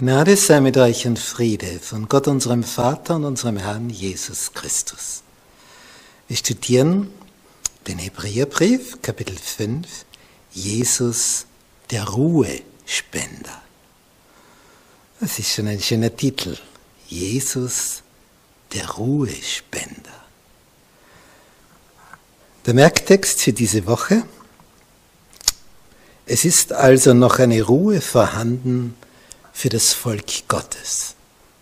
Gnade sei mit euch und Friede von Gott unserem Vater und unserem Herrn Jesus Christus. Wir studieren den Hebräerbrief, Kapitel 5, Jesus, der Ruhespender. Das ist schon ein schöner Titel. Jesus, der Ruhespender. Der Merktext für diese Woche. Es ist also noch eine Ruhe vorhanden, für das Volk Gottes.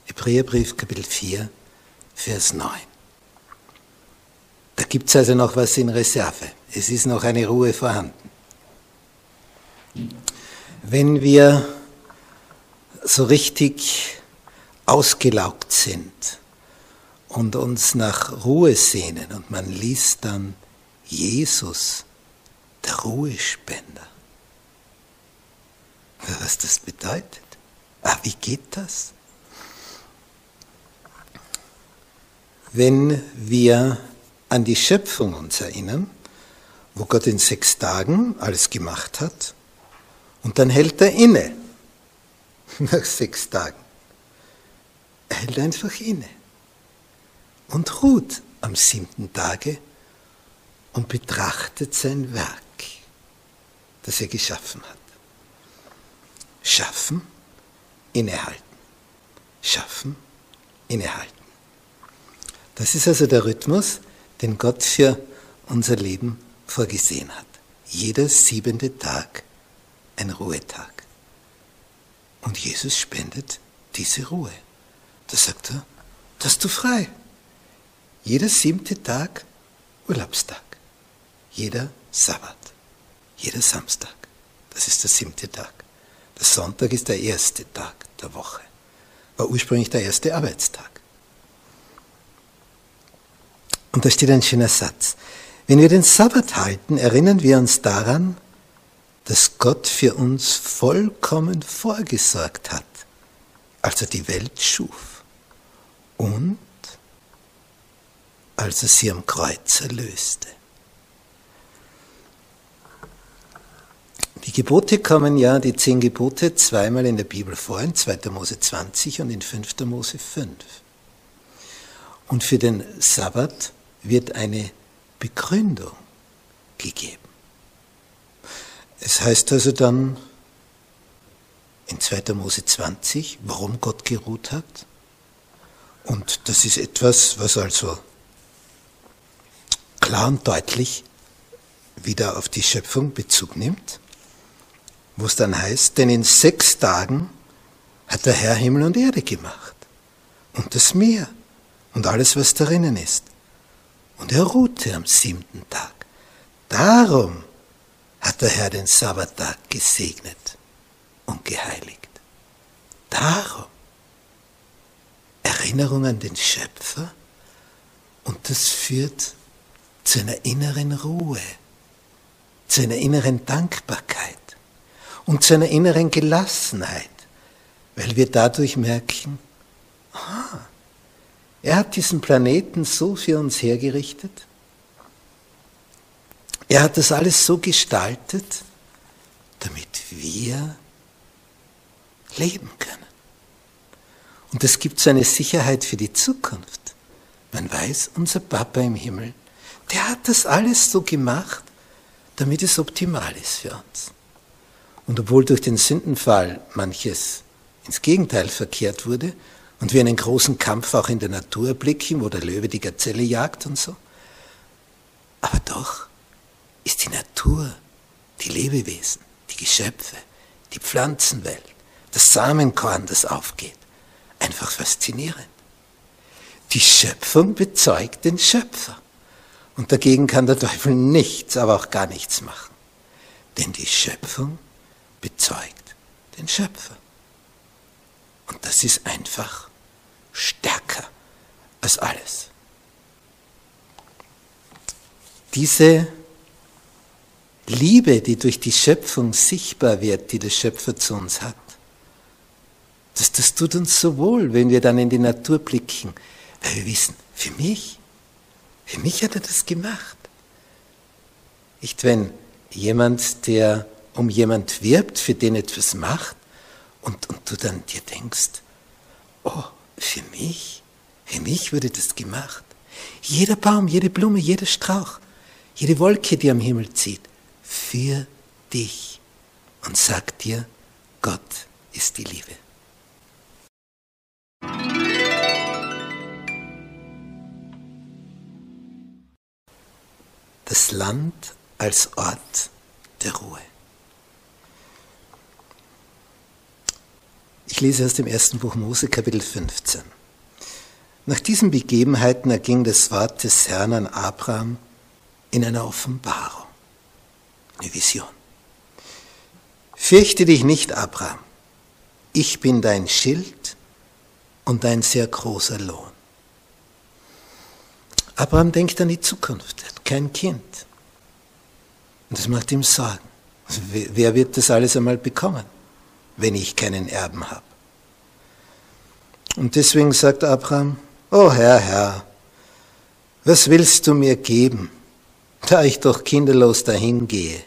Hebräerbrief Kapitel 4, Vers 9. Da gibt es also noch was in Reserve. Es ist noch eine Ruhe vorhanden. Wenn wir so richtig ausgelaugt sind und uns nach Ruhe sehnen und man liest dann Jesus, der Ruhespender. Was das bedeutet? Ah, wie geht das? Wenn wir an die Schöpfung uns erinnern, wo Gott in sechs Tagen alles gemacht hat, und dann hält er inne, nach sechs Tagen. Er hält einfach inne und ruht am siebten Tage und betrachtet sein Werk, das er geschaffen hat. Schaffen innehalten. Schaffen, innehalten. Das ist also der Rhythmus, den Gott für unser Leben vorgesehen hat. Jeder siebente Tag ein Ruhetag. Und Jesus spendet diese Ruhe. Da sagt er, das hast du frei. Jeder siebte Tag Urlaubstag. Jeder Sabbat. Jeder Samstag. Das ist der siebte Tag. Sonntag ist der erste Tag der Woche. War ursprünglich der erste Arbeitstag. Und da steht ein schöner Satz. Wenn wir den Sabbat halten, erinnern wir uns daran, dass Gott für uns vollkommen vorgesorgt hat, als er die Welt schuf und als er sie am Kreuz erlöste. Die Gebote kommen ja, die zehn Gebote, zweimal in der Bibel vor, in 2. Mose 20 und in 5. Mose 5. Und für den Sabbat wird eine Begründung gegeben. Es heißt also dann in 2. Mose 20, warum Gott geruht hat. Und das ist etwas, was also klar und deutlich wieder auf die Schöpfung Bezug nimmt wo es dann heißt, denn in sechs Tagen hat der Herr Himmel und Erde gemacht und das Meer und alles, was darinnen ist. Und er ruhte am siebten Tag. Darum hat der Herr den Sabbattag gesegnet und geheiligt. Darum. Erinnerung an den Schöpfer und das führt zu einer inneren Ruhe, zu einer inneren Dankbarkeit und zu einer inneren Gelassenheit, weil wir dadurch merken, ah, er hat diesen Planeten so für uns hergerichtet, er hat das alles so gestaltet, damit wir leben können. Und es gibt so eine Sicherheit für die Zukunft. Man weiß, unser Papa im Himmel, der hat das alles so gemacht, damit es optimal ist für uns. Und obwohl durch den Sündenfall manches ins Gegenteil verkehrt wurde und wir einen großen Kampf auch in der Natur blicken, wo der Löwe die Gazelle jagt und so. Aber doch ist die Natur, die Lebewesen, die Geschöpfe, die Pflanzenwelt, das Samenkorn, das aufgeht, einfach faszinierend. Die Schöpfung bezeugt den Schöpfer. Und dagegen kann der Teufel nichts, aber auch gar nichts machen. Denn die Schöpfung bezeugt den Schöpfer. Und das ist einfach stärker als alles. Diese Liebe, die durch die Schöpfung sichtbar wird, die der Schöpfer zu uns hat, das, das tut uns so wohl, wenn wir dann in die Natur blicken, weil wir wissen, für mich, für mich hat er das gemacht. Nicht, wenn jemand, der um jemand wirbt, für den etwas macht, und, und du dann dir denkst, oh, für mich, für mich wurde das gemacht. Jeder Baum, jede Blume, jeder Strauch, jede Wolke, die am Himmel zieht, für dich und sagt dir, Gott ist die Liebe. Das Land als Ort der Ruhe. Ich lese aus dem ersten Buch Mose, Kapitel 15. Nach diesen Begebenheiten erging das Wort des Herrn an Abraham in einer Offenbarung, eine Vision. Fürchte dich nicht, Abraham, ich bin dein Schild und dein sehr großer Lohn. Abraham denkt an die Zukunft, er hat kein Kind. Und das macht ihm Sorgen. Also wer wird das alles einmal bekommen? Wenn ich keinen Erben habe. Und deswegen sagt Abraham, oh Herr, Herr, was willst du mir geben, da ich doch kinderlos dahingehe?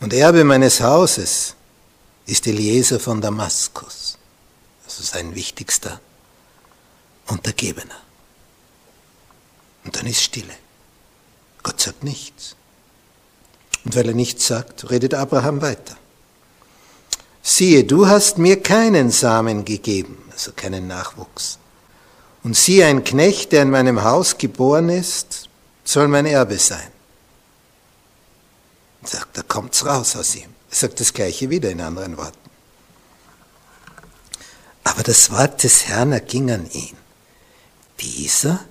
Und Erbe meines Hauses ist Eliezer von Damaskus, also sein wichtigster Untergebener. Und dann ist Stille. Gott sagt nichts. Und weil er nichts sagt, redet Abraham weiter siehe, du hast mir keinen Samen gegeben, also keinen Nachwuchs. Und siehe, ein Knecht, der in meinem Haus geboren ist, soll mein Erbe sein. Er sagt, da kommt's raus aus ihm. Er sagt das Gleiche wieder in anderen Worten. Aber das Wort des Herrn erging an ihn. Dieser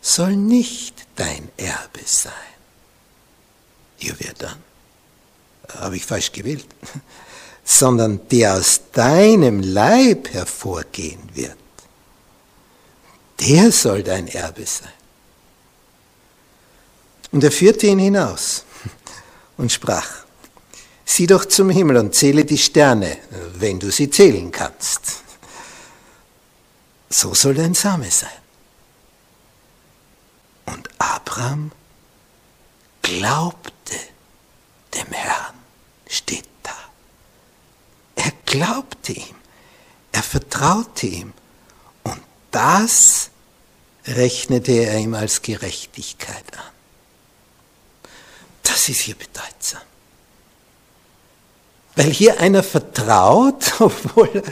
soll nicht dein Erbe sein. Hier wer dann? Habe ich falsch gewählt? Sondern der aus deinem Leib hervorgehen wird, der soll dein Erbe sein. Und er führte ihn hinaus und sprach, sieh doch zum Himmel und zähle die Sterne, wenn du sie zählen kannst. So soll dein Same sein. Und Abraham glaubte dem Herrn, steht glaubte ihm, er vertraute ihm und das rechnete er ihm als Gerechtigkeit an. Das ist hier bedeutsam. Weil hier einer vertraut, obwohl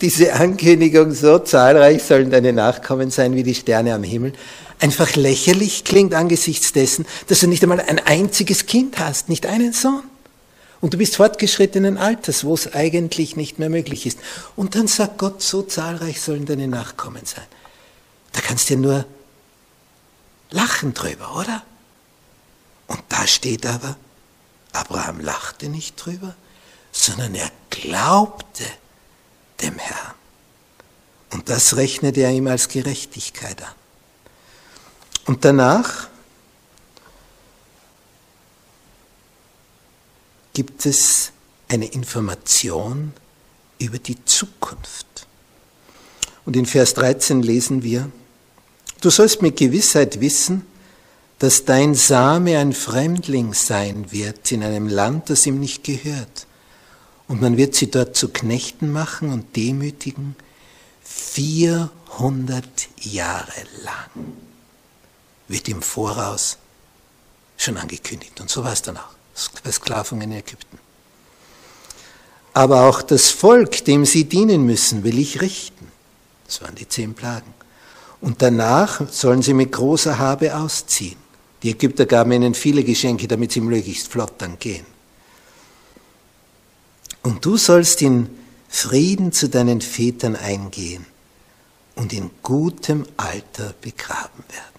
diese Ankündigung so zahlreich sollen deine Nachkommen sein wie die Sterne am Himmel, einfach lächerlich klingt angesichts dessen, dass du nicht einmal ein einziges Kind hast, nicht einen Sohn. Und du bist fortgeschrittenen Alters, wo es eigentlich nicht mehr möglich ist. Und dann sagt Gott, so zahlreich sollen deine Nachkommen sein. Da kannst du ja nur lachen drüber, oder? Und da steht aber, Abraham lachte nicht drüber, sondern er glaubte dem Herrn. Und das rechnete er ihm als Gerechtigkeit an. Und danach gibt es eine Information über die Zukunft. Und in Vers 13 lesen wir, du sollst mit Gewissheit wissen, dass dein Same ein Fremdling sein wird in einem Land, das ihm nicht gehört. Und man wird sie dort zu Knechten machen und demütigen 400 Jahre lang. Wird im Voraus schon angekündigt. Und so war es dann auch. Versklavung in Ägypten. Aber auch das Volk, dem sie dienen müssen, will ich richten. Das waren die zehn Plagen. Und danach sollen sie mit großer Habe ausziehen. Die Ägypter gaben ihnen viele Geschenke, damit sie möglichst flott dann gehen. Und du sollst in Frieden zu deinen Vätern eingehen und in gutem Alter begraben werden.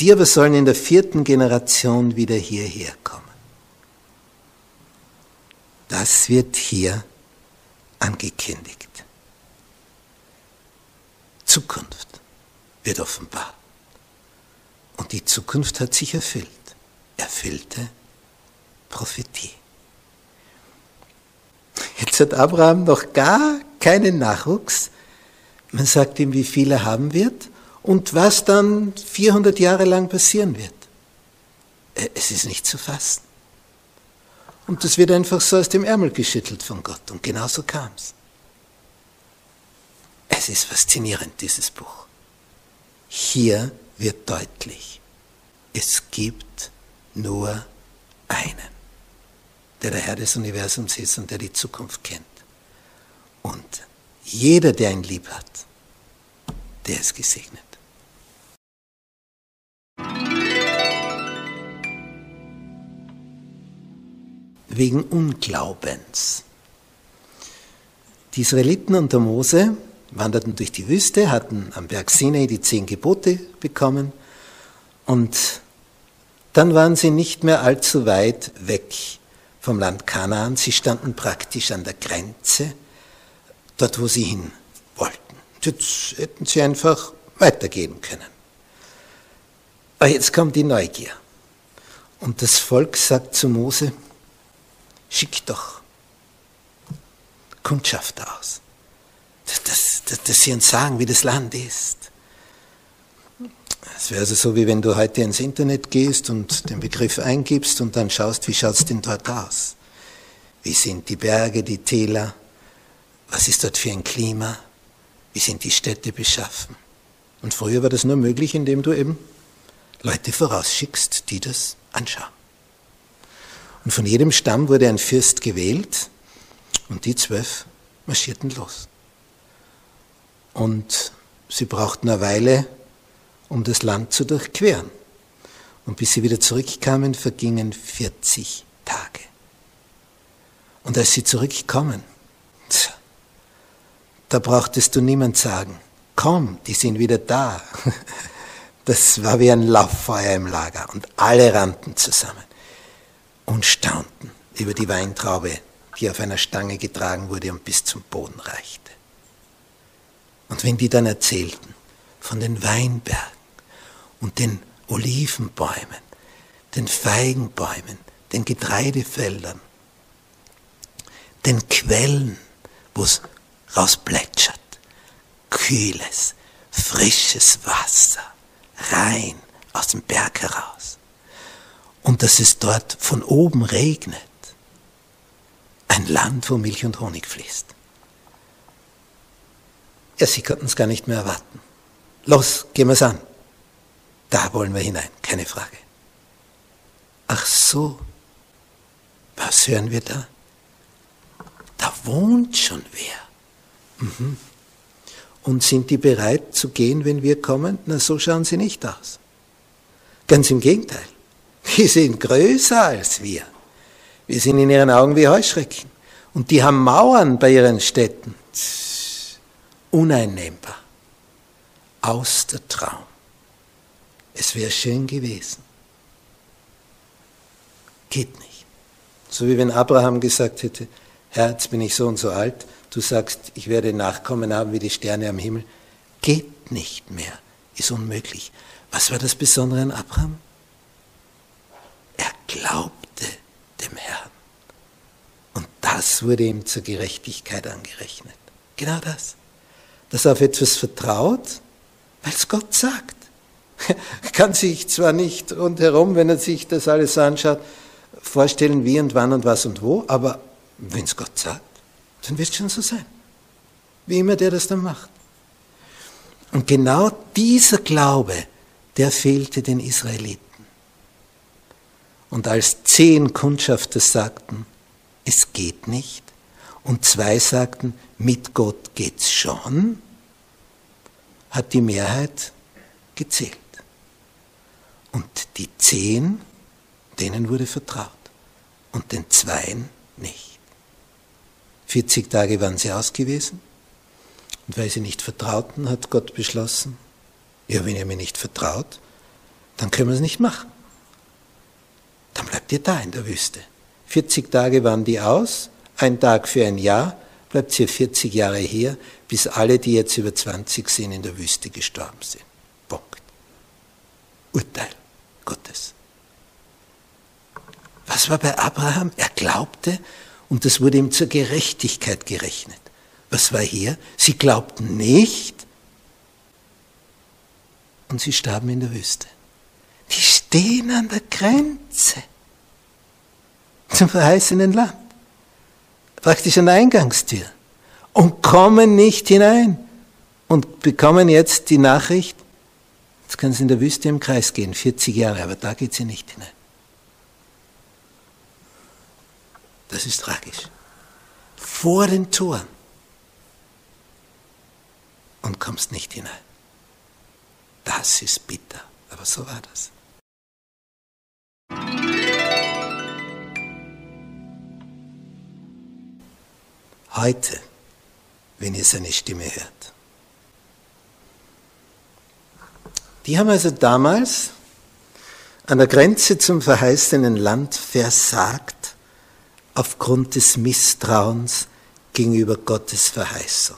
Sie aber sollen in der vierten Generation wieder hierher kommen. Das wird hier angekündigt. Zukunft wird offenbar. Und die Zukunft hat sich erfüllt. Erfüllte Prophetie. Jetzt hat Abraham noch gar keinen Nachwuchs. Man sagt ihm, wie viel er haben wird und was dann 400 Jahre lang passieren wird. Äh, es ist nicht zu fassen. Und das wird einfach so aus dem Ärmel geschüttelt von Gott. Und genau so kam es. Es ist faszinierend, dieses Buch. Hier wird deutlich, es gibt nur einen, der der Herr des Universums ist und der die Zukunft kennt. Und jeder, der ihn lieb hat, der ist gesegnet. Wegen Unglaubens. Die Israeliten unter Mose wanderten durch die Wüste, hatten am Berg Sinai die zehn Gebote bekommen und dann waren sie nicht mehr allzu weit weg vom Land Kanaan. Sie standen praktisch an der Grenze, dort wo sie hin wollten. Jetzt hätten sie einfach weitergehen können. Aber jetzt kommt die Neugier. Und das Volk sagt zu Mose, schick doch Kundschafter aus dass, dass, dass sie uns sagen, wie das Land ist. Es wäre also so, wie wenn du heute ins Internet gehst und den Begriff eingibst und dann schaust, wie schaut es denn dort aus? Wie sind die Berge, die Täler? Was ist dort für ein Klima? Wie sind die Städte beschaffen? Und früher war das nur möglich, indem du eben Leute vorausschickst, die das anschauen. Und von jedem Stamm wurde ein Fürst gewählt und die zwölf marschierten los. Und sie brauchten eine Weile, um das Land zu durchqueren. Und bis sie wieder zurückkamen, vergingen 40 Tage. Und als sie zurückkommen, da brauchtest du niemand sagen, komm, die sind wieder da. Das war wie ein Lauffeuer im Lager und alle rannten zusammen und staunten über die Weintraube, die auf einer Stange getragen wurde und bis zum Boden reichte. Und wenn die dann erzählten von den Weinbergen und den Olivenbäumen, den Feigenbäumen, den Getreidefeldern, den Quellen, wo es rausplätschert, kühles, frisches Wasser, rein aus dem Berg heraus. Und dass es dort von oben regnet. Ein Land, wo Milch und Honig fließt. Ja, sie konnten es gar nicht mehr erwarten. Los, gehen wir es an. Da wollen wir hinein, keine Frage. Ach so, was hören wir da? Da wohnt schon wer. Mhm. Und sind die bereit zu gehen, wenn wir kommen? Na, so schauen sie nicht aus. Ganz im Gegenteil. Die sind größer als wir. Wir sind in ihren Augen wie Heuschrecken. Und die haben Mauern bei ihren Städten uneinnehmbar. Aus der Traum. Es wäre schön gewesen. Geht nicht. So wie wenn Abraham gesagt hätte, Herr, jetzt bin ich so und so alt, du sagst, ich werde Nachkommen haben wie die Sterne am Himmel. Geht nicht mehr, ist unmöglich. Was war das Besondere an Abraham? Er glaubte dem Herrn. Und das wurde ihm zur Gerechtigkeit angerechnet. Genau das dass er auf etwas vertraut, weil es Gott sagt. Er kann sich zwar nicht rundherum, wenn er sich das alles anschaut, vorstellen, wie und wann und was und wo, aber wenn es Gott sagt, dann wird es schon so sein. Wie immer der das dann macht. Und genau dieser Glaube, der fehlte den Israeliten. Und als zehn Kundschafter sagten, es geht nicht. Und zwei sagten, mit Gott geht's schon, hat die Mehrheit gezählt. Und die zehn, denen wurde vertraut. Und den zweien nicht. 40 Tage waren sie ausgewiesen. Und weil sie nicht vertrauten, hat Gott beschlossen, ja, wenn ihr mir nicht vertraut, dann können wir es nicht machen. Dann bleibt ihr da in der Wüste. 40 Tage waren die aus, ein Tag für ein Jahr, bleibt ihr 40 Jahre hier, bis alle, die jetzt über 20 sind, in der Wüste gestorben sind. Punkt. Urteil Gottes. Was war bei Abraham? Er glaubte und das wurde ihm zur Gerechtigkeit gerechnet. Was war hier? Sie glaubten nicht und sie starben in der Wüste. Die stehen an der Grenze zum verheißenen Land. Praktisch an der Eingangstür. Und kommen nicht hinein. Und bekommen jetzt die Nachricht, jetzt können sie in der Wüste im Kreis gehen, 40 Jahre, aber da geht sie nicht hinein. Das ist tragisch. Vor den Toren. Und kommst nicht hinein. Das ist bitter. Aber so war das. Heute, wenn ihr seine Stimme hört. Die haben also damals an der Grenze zum verheißenen Land versagt aufgrund des Misstrauens gegenüber Gottes Verheißung.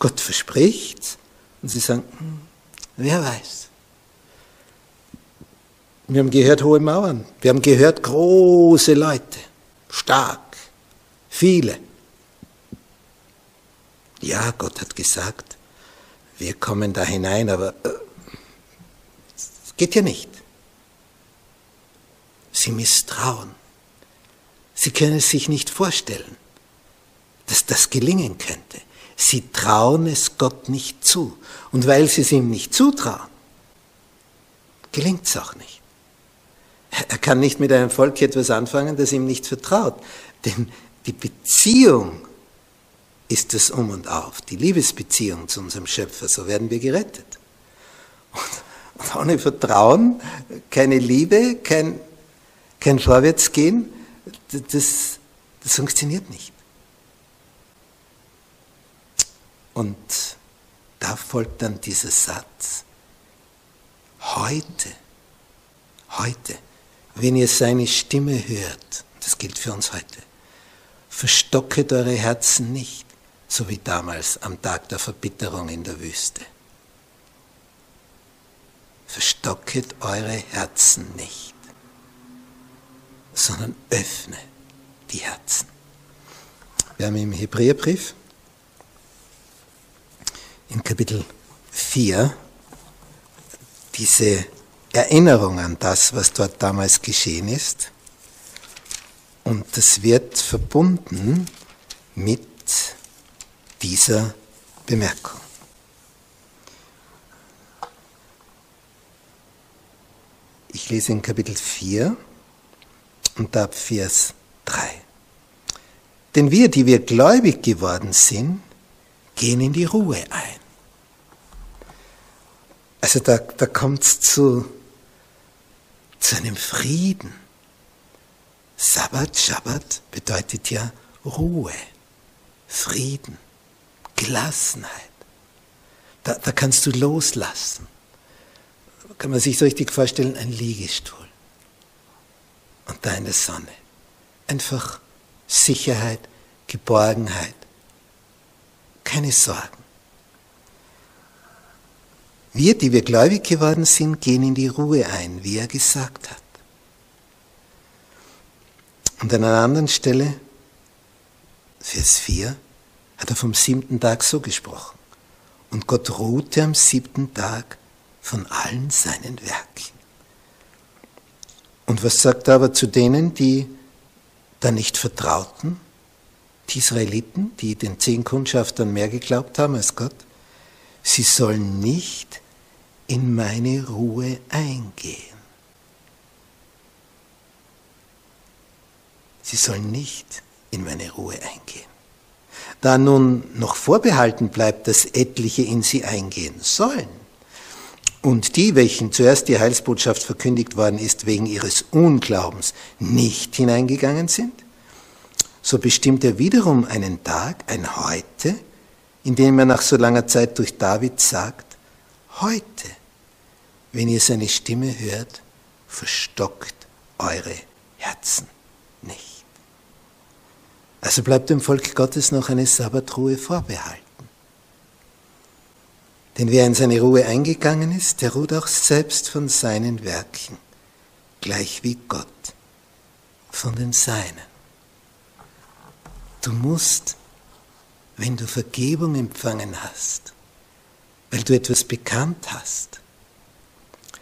Gott verspricht und sie sagen, hm, wer weiß. Wir haben gehört hohe Mauern, wir haben gehört große Leute, stark, viele. Ja, Gott hat gesagt, wir kommen da hinein, aber es äh, geht ja nicht. Sie misstrauen. Sie können es sich nicht vorstellen, dass das gelingen könnte. Sie trauen es Gott nicht zu. Und weil sie es ihm nicht zutrauen, gelingt es auch nicht. Er kann nicht mit einem Volk etwas anfangen, das ihm nicht vertraut. Denn die Beziehung ist das Um und Auf, die Liebesbeziehung zu unserem Schöpfer, so werden wir gerettet. Und, ohne Vertrauen, keine Liebe, kein, kein Vorwärtsgehen, das, das funktioniert nicht. Und da folgt dann dieser Satz, heute, heute, wenn ihr seine Stimme hört, das gilt für uns heute, verstocket eure Herzen nicht, so wie damals am Tag der Verbitterung in der Wüste. Verstocket eure Herzen nicht, sondern öffne die Herzen. Wir haben im Hebräerbrief in Kapitel 4 diese Erinnerung an das, was dort damals geschehen ist. Und das wird verbunden mit dieser Bemerkung. Ich lese in Kapitel 4 und ab Vers 3. Denn wir, die wir gläubig geworden sind, gehen in die Ruhe ein. Also da, da kommt es zu, zu einem Frieden. Sabbat, Shabbat bedeutet ja Ruhe, Frieden. Gelassenheit. Da, da kannst du loslassen. Kann man sich so richtig vorstellen, ein Liegestuhl. Und da in der Sonne. Einfach Sicherheit, Geborgenheit. Keine Sorgen. Wir, die wir gläubig geworden sind, gehen in die Ruhe ein, wie er gesagt hat. Und an einer anderen Stelle, Vers 4, hat er vom siebten Tag so gesprochen. Und Gott ruhte am siebten Tag von allen seinen Werken. Und was sagt er aber zu denen, die da nicht vertrauten? Die Israeliten, die den zehn Kundschaftern mehr geglaubt haben als Gott? Sie sollen nicht in meine Ruhe eingehen. sie sollen nicht in meine Ruhe eingehen. Da nun noch vorbehalten bleibt, dass etliche in sie eingehen sollen, und die, welchen zuerst die Heilsbotschaft verkündigt worden ist, wegen ihres Unglaubens nicht hineingegangen sind, so bestimmt er wiederum einen Tag, ein Heute, in dem er nach so langer Zeit durch David sagt, heute, wenn ihr seine Stimme hört, verstockt eure Herzen. Also bleibt dem Volk Gottes noch eine Sabbatruhe vorbehalten. Denn wer in seine Ruhe eingegangen ist, der ruht auch selbst von seinen Werken, gleich wie Gott von den Seinen. Du musst, wenn du Vergebung empfangen hast, weil du etwas bekannt hast,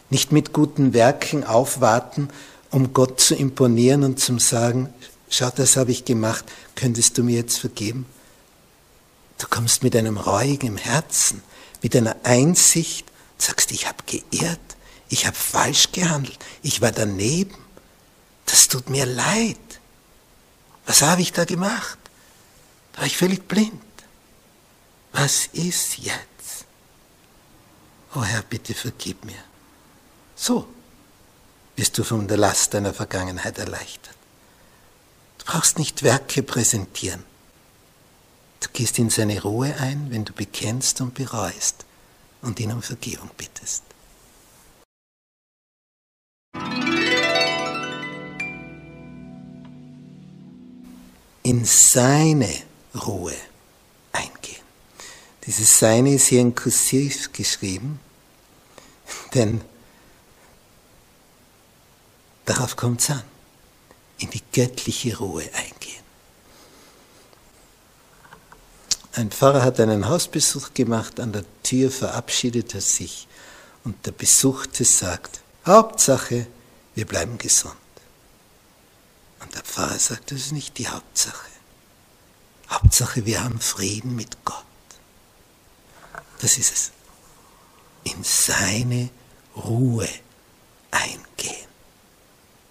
nicht mit guten Werken aufwarten, um Gott zu imponieren und zu sagen, schau, das habe ich gemacht, könntest du mir jetzt vergeben? Du kommst mit einem reuigen Herzen, mit einer Einsicht, sagst, ich habe geirrt, ich habe falsch gehandelt, ich war daneben, das tut mir leid. Was habe ich da gemacht? Da war ich völlig blind. Was ist jetzt? Oh Herr, bitte vergib mir. So wirst du von der Last deiner Vergangenheit erleichtert. Du brauchst nicht Werke präsentieren. Du gehst in seine Ruhe ein, wenn du bekennst und bereust und ihn um Vergebung bittest. In seine Ruhe eingehen. Dieses Seine ist hier in Kursiv geschrieben, denn darauf kommt es an, in die göttliche Ruhe eingehen. Ein Pfarrer hat einen Hausbesuch gemacht, an der Tür verabschiedet er sich und der Besuchte sagt, Hauptsache, wir bleiben gesund. Und der Pfarrer sagt, das ist nicht die Hauptsache. Hauptsache, wir haben Frieden mit Gott. Das ist es. In seine Ruhe eingehen.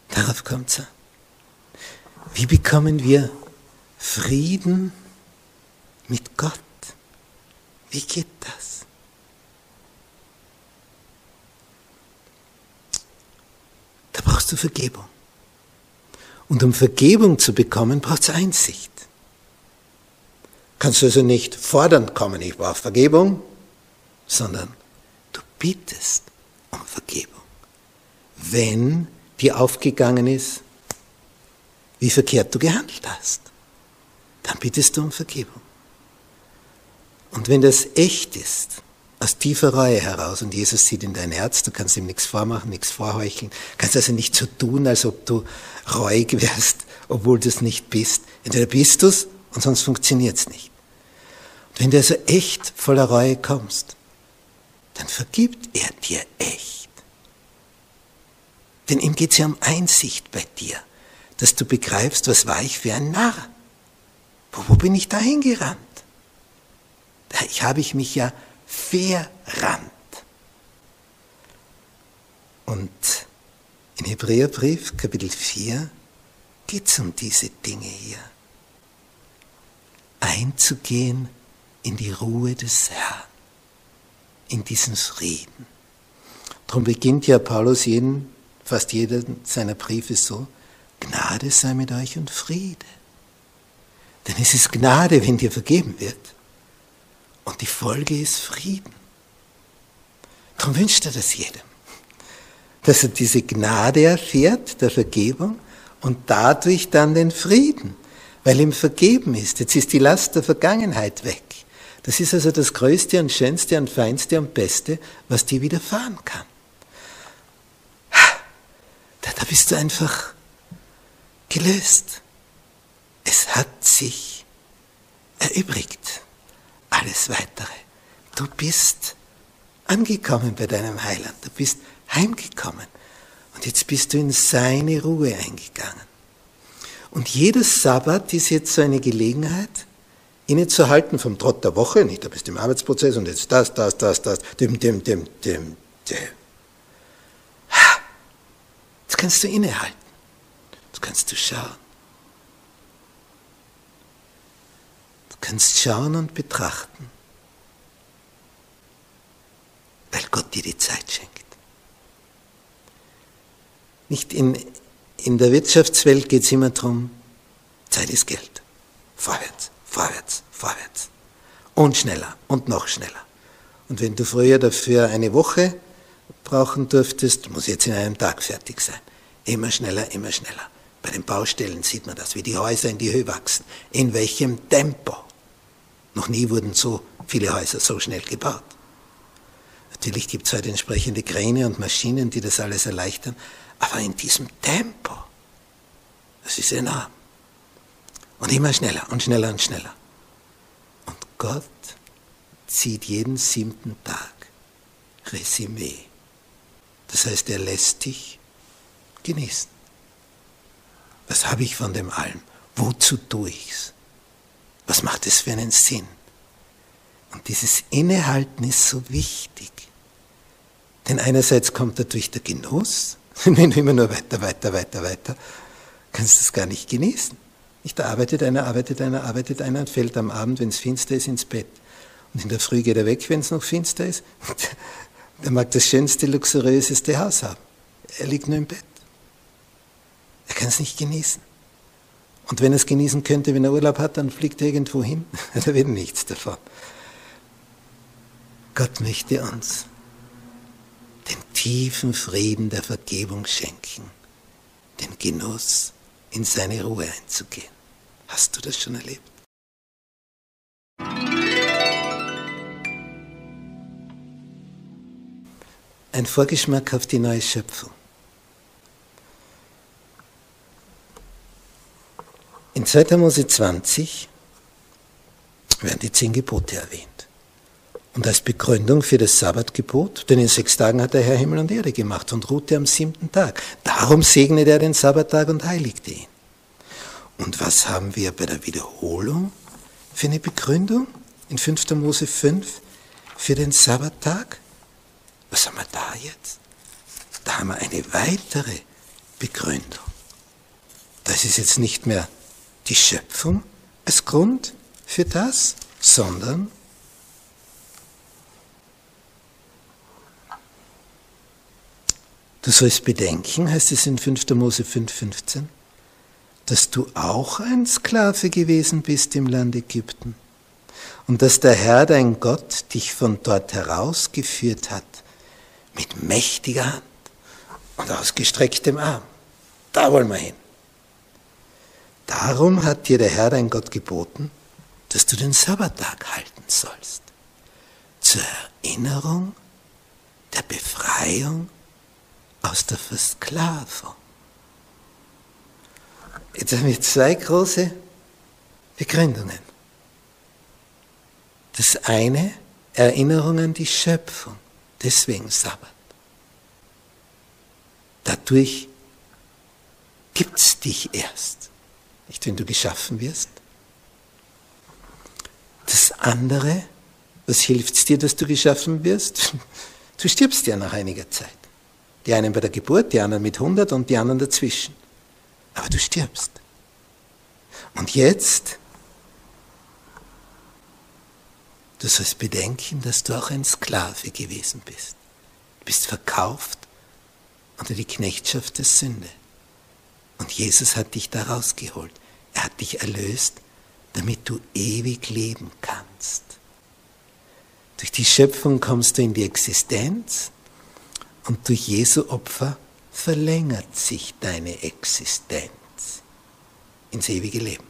Darauf kommt es an. Wie bekommen wir Frieden mit Gott. Wie geht das? Da brauchst du Vergebung. Und um Vergebung zu bekommen, braucht es Einsicht. Kannst du also nicht fordernd kommen, ich brauche Vergebung, sondern du bittest um Vergebung. Wenn dir aufgegangen ist, wie verkehrt du gehandelt hast, dann bittest du um Vergebung. Und wenn das echt ist, aus tiefer Reue heraus, und Jesus sieht in dein Herz, du kannst ihm nichts vormachen, nichts vorheucheln, kannst also nicht so tun, als ob du reuig wärst, obwohl du es nicht bist. Entweder bist du es und sonst funktioniert es nicht. Und wenn du also echt voller Reue kommst, dann vergibt er dir echt. Denn ihm geht es ja um Einsicht bei dir, dass du begreifst, was war ich für ein Narr? Wo, wo bin ich da hingerannt? Da habe ich mich ja verrannt. Und in Hebräerbrief Kapitel 4 geht es um diese Dinge hier. Einzugehen in die Ruhe des Herrn, in diesen Frieden. Darum beginnt ja Paulus jeden, fast jeder seiner Briefe so, Gnade sei mit euch und Friede. Denn es ist Gnade, wenn dir vergeben wird. Und die Folge ist Frieden. Darum wünscht er das jedem, dass er diese Gnade erfährt, der Vergebung, und dadurch dann den Frieden, weil ihm vergeben ist. Jetzt ist die Last der Vergangenheit weg. Das ist also das Größte und Schönste und Feinste und Beste, was dir widerfahren kann. Da, da bist du einfach gelöst. Es hat sich erübrigt alles weitere. Du bist angekommen bei deinem Heiland, du bist heimgekommen und jetzt bist du in seine Ruhe eingegangen. Und jeder Sabbat ist jetzt so eine Gelegenheit, innezuhalten vom Trott der Woche, nicht, da bist du im Arbeitsprozess und jetzt das, das, das, das, dem, dem, dem, dem, dem. Jetzt kannst du innehalten. Jetzt kannst du schauen. kannst schauen und betrachten, weil Gott dir die Zeit schenkt. Nicht in, in der Wirtschaftswelt geht es immer darum, Zeit ist Geld. Vorwärts, vorwärts, vorwärts. Und schneller und noch schneller. Und wenn du früher dafür eine Woche brauchen durftest, muss jetzt in einem Tag fertig sein. Immer schneller, immer schneller. Bei den Baustellen sieht man das, wie die Häuser in die Höhe wachsen. In welchem Tempo. Noch nie wurden so viele Häuser so schnell gebaut. Natürlich gibt es heute entsprechende Kräne und Maschinen, die das alles erleichtern, aber in diesem Tempo, das ist enorm. Und immer schneller und schneller und schneller. Und Gott zieht jeden siebten Tag Resümee. Das heißt, er lässt dich genießen. Was habe ich von dem allem? Wozu tue ich's? Was macht es für einen Sinn? Und dieses Innehalten ist so wichtig. Denn einerseits kommt dadurch der Genuss, wenn du immer nur weiter, weiter, weiter, weiter, kannst du es gar nicht genießen. Nicht, da arbeitet einer, arbeitet einer, arbeitet einer und fällt am Abend, wenn es finster ist, ins Bett. Und in der Früh geht er weg, wenn es noch finster ist. Der mag das schönste, luxuriöseste Haus haben. Er liegt nur im Bett. Er kann es nicht genießen. Und wenn er es genießen könnte, wenn er Urlaub hat, dann fliegt er irgendwo hin. da wird nichts davon. Gott möchte uns den tiefen Frieden der Vergebung schenken, den Genuss, in seine Ruhe einzugehen. Hast du das schon erlebt? Ein Vorgeschmack auf die neue Schöpfung. In 2. Mose 20 werden die zehn Gebote erwähnt. Und als Begründung für das Sabbatgebot, denn in sechs Tagen hat der Herr Himmel und Erde gemacht und ruhte am siebten Tag. Darum segnete er den Sabbattag und heiligte ihn. Und was haben wir bei der Wiederholung für eine Begründung in 5. Mose 5 für den Sabbattag? Was haben wir da jetzt? Da haben wir eine weitere Begründung. Das ist jetzt nicht mehr die Schöpfung als Grund für das, sondern Du sollst bedenken, heißt es in 5. Mose 5,15, dass du auch ein Sklave gewesen bist im Land Ägypten und dass der Herr dein Gott dich von dort herausgeführt hat mit mächtiger Hand und ausgestrecktem Arm. Da wollen wir hin. Darum hat dir der Herr dein Gott geboten, dass du den Sabbattag halten sollst. Zur Erinnerung der Befreiung aus der Versklavung. Jetzt haben wir zwei große Begründungen. Das eine, Erinnerung an die Schöpfung, deswegen Sabbat. Dadurch gibt es dich erst, nicht wenn du geschaffen wirst. Das andere, was hilft dir, dass du geschaffen wirst? Du stirbst ja nach einiger Zeit. Die einen bei der Geburt, die anderen mit 100 und die anderen dazwischen. Aber du stirbst. Und jetzt, du sollst bedenken, dass du auch ein Sklave gewesen bist. Du bist verkauft unter die Knechtschaft der Sünde. Und Jesus hat dich da rausgeholt. Er hat dich erlöst, damit du ewig leben kannst. Durch die Schöpfung kommst du in die Existenz und durch Jesu Opfer verlängert sich deine Existenz ins ewige Leben.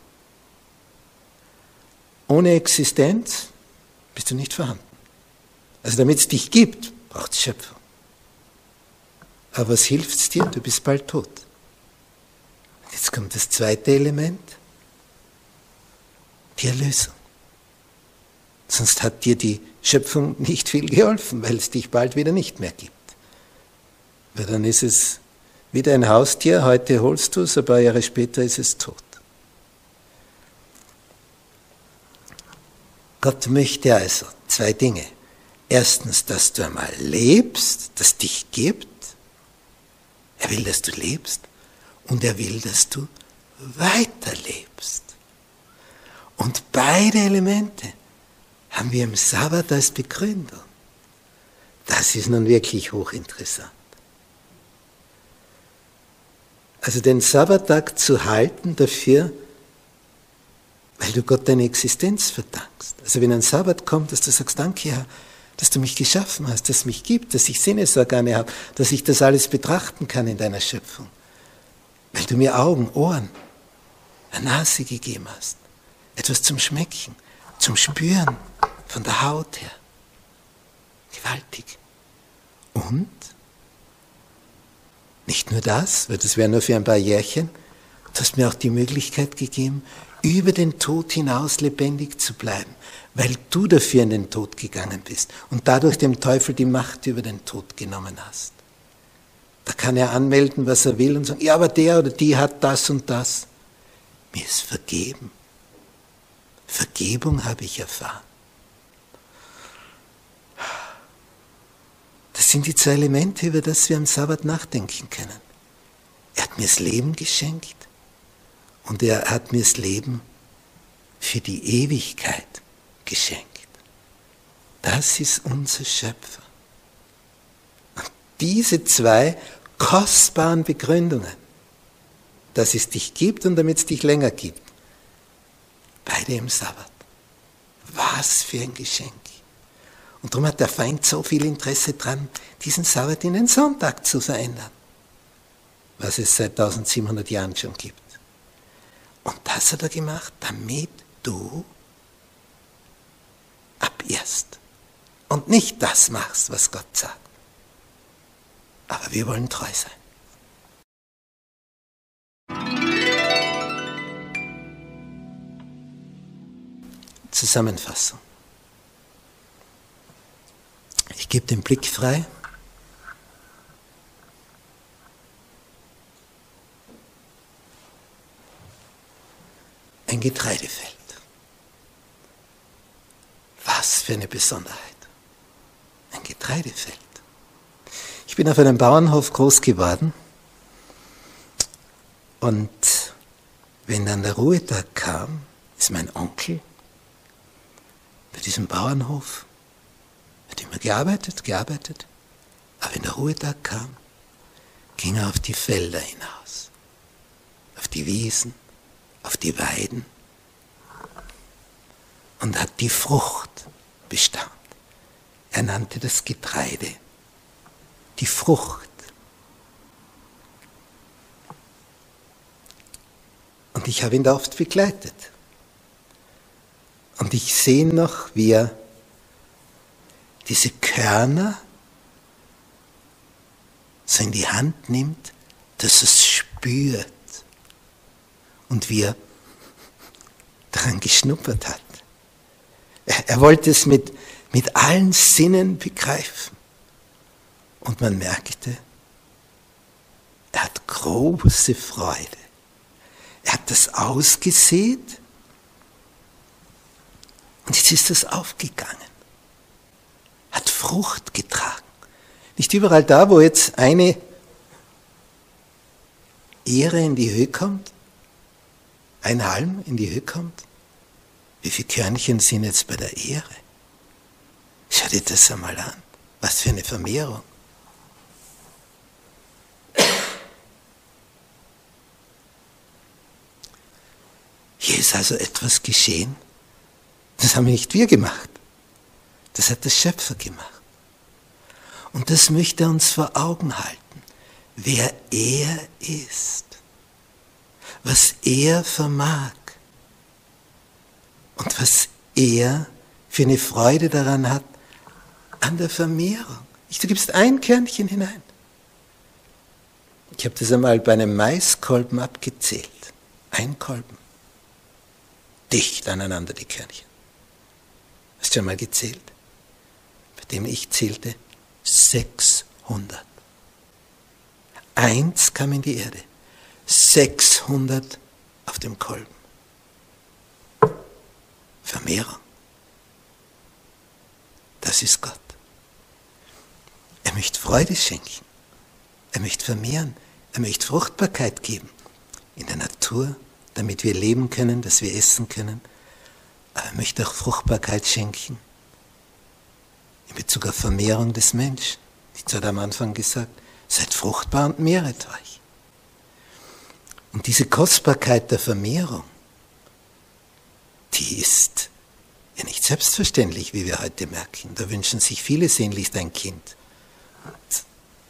Ohne Existenz bist du nicht vorhanden. Also damit es dich gibt, braucht es Schöpfung. Aber was hilft es dir? Du bist bald tot. Jetzt kommt das zweite Element, die Erlösung. Sonst hat dir die Schöpfung nicht viel geholfen, weil es dich bald wieder nicht mehr gibt. Weil dann ist es wieder ein Haustier, heute holst du es, ein paar Jahre später ist es tot. Gott möchte also zwei Dinge. Erstens, dass du einmal lebst, dass dich gibt. Er will, dass du lebst und er will, dass du weiterlebst. Und beide Elemente haben wir im Sabbat als Begründung. Das ist nun wirklich hochinteressant. Also den Sabbattag zu halten dafür, weil du Gott deine Existenz verdankst. Also wenn ein Sabbat kommt, dass du sagst, danke Herr, dass du mich geschaffen hast, dass es mich gibt, dass ich Sinnesorgane habe, dass ich das alles betrachten kann in deiner Schöpfung. Weil du mir Augen, Ohren, eine Nase gegeben hast, etwas zum Schmecken, zum Spüren von der Haut her. Gewaltig. Und nicht nur das, weil das wäre nur für ein paar Jährchen, du hast mir auch die Möglichkeit gegeben, über den Tod hinaus lebendig zu bleiben, weil du dafür in den Tod gegangen bist und dadurch dem Teufel die Macht über den Tod genommen hast. Da kann er anmelden, was er will und sagen, ja, aber der oder die hat das und das. Mir ist vergeben. Vergebung habe ich erfahren. Das sind die zwei Elemente, über das wir am Sabbat nachdenken können. Er hat mir das Leben geschenkt und er hat mir das Leben für die Ewigkeit geschenkt. Das ist unser Schöpfer. Und diese zwei kostbaren Begründungen, dass es dich gibt und damit es dich länger gibt, beide im Sabbat. Was für ein Geschenk. Und darum hat der Feind so viel Interesse dran, diesen Sabbat in den Sonntag zu verändern, was es seit 1700 Jahren schon gibt. Und das hat er gemacht, damit du abirrst und nicht das machst, was Gott sagt. Aber wir wollen treu sein. Zusammenfassung. Ich gebe den Blick frei. Ein Getreidefeld. Was für eine Besonderheit. Ein Getreidefeld. Ich bin auf einem Bauernhof groß geworden und wenn dann der Ruhetag kam, ist mein Onkel bei diesem Bauernhof hat immer gearbeitet, gearbeitet. Aber wenn der Ruhetag kam, ging er auf die Felder hinaus, auf die Wiesen, auf die Weiden und hat die Frucht bestaunt. Er nannte das Getreide die Frucht. Und ich habe ihn da oft begleitet. Und ich sehe noch, wie er diese Körner so in die Hand nimmt, dass es spürt und wie er daran geschnuppert hat. Er, er wollte es mit, mit allen Sinnen begreifen. Und man merkte, er hat große Freude. Er hat das ausgesät und jetzt ist das aufgegangen hat Frucht getragen. Nicht überall da, wo jetzt eine Ehre in die Höhe kommt, ein Halm in die Höhe kommt. Wie viele Körnchen sind jetzt bei der Ehre? Schau dir das einmal an. Was für eine Vermehrung. Hier ist also etwas geschehen. Das haben nicht wir gemacht. Das hat der Schöpfer gemacht. Und das möchte er uns vor Augen halten, wer er ist, was er vermag und was er für eine Freude daran hat, an der Vermehrung. Du gibst ein Körnchen hinein. Ich habe das einmal bei einem Maiskolben abgezählt. Ein Kolben. Dicht aneinander die Körnchen. Hast du schon mal gezählt? dem ich zählte 600. Eins kam in die Erde, 600 auf dem Kolben. Vermehrung. Das ist Gott. Er möchte Freude schenken. Er möchte vermehren. Er möchte Fruchtbarkeit geben in der Natur, damit wir leben können, dass wir essen können aber er möchte auch Fruchtbarkeit schenken in Bezug auf Vermehrung des Menschen. Die hat am Anfang gesagt, seid fruchtbar und mehret euch. Und diese Kostbarkeit der Vermehrung, die ist ja nicht selbstverständlich, wie wir heute merken. Da wünschen sich viele sehnlichst ein Kind.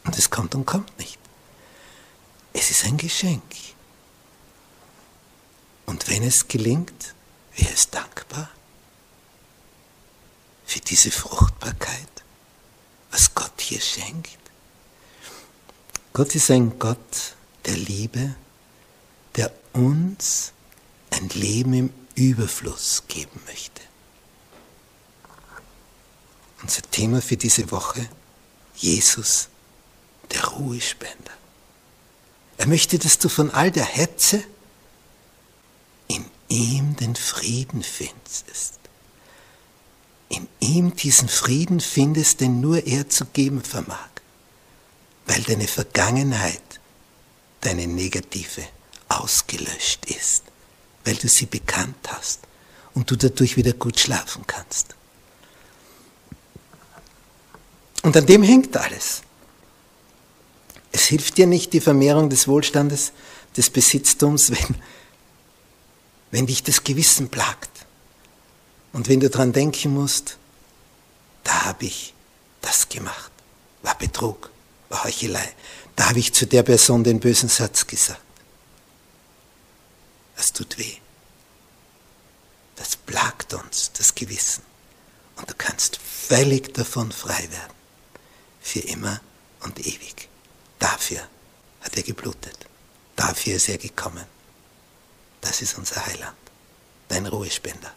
Und es kommt und kommt nicht. Es ist ein Geschenk. Und wenn es gelingt, wer ist dankbar für diese Fruchtbarkeit, was Gott hier schenkt? Gott ist ein Gott der Liebe, der uns ein Leben im Überfluss geben möchte. Unser Thema für diese Woche, Jesus, der Ruhespender. Er möchte, dass du von all der Hetze ihm den Frieden findest. In ihm diesen Frieden findest, den nur er zu geben vermag, weil deine Vergangenheit, deine negative, ausgelöscht ist, weil du sie bekannt hast und du dadurch wieder gut schlafen kannst. Und an dem hängt alles. Es hilft dir nicht die Vermehrung des Wohlstandes, des Besitztums, wenn, wenn dich das Gewissen plagt. Und wenn du daran denken musst, da habe ich das gemacht, war Betrug, war Heuchelei, da habe ich zu der Person den bösen Satz gesagt. Das tut weh. Das plagt uns, das Gewissen. Und du kannst völlig davon frei werden. Für immer und ewig. Dafür hat er geblutet. Dafür ist er gekommen. Das ist unser Heiland, dein Ruhespender.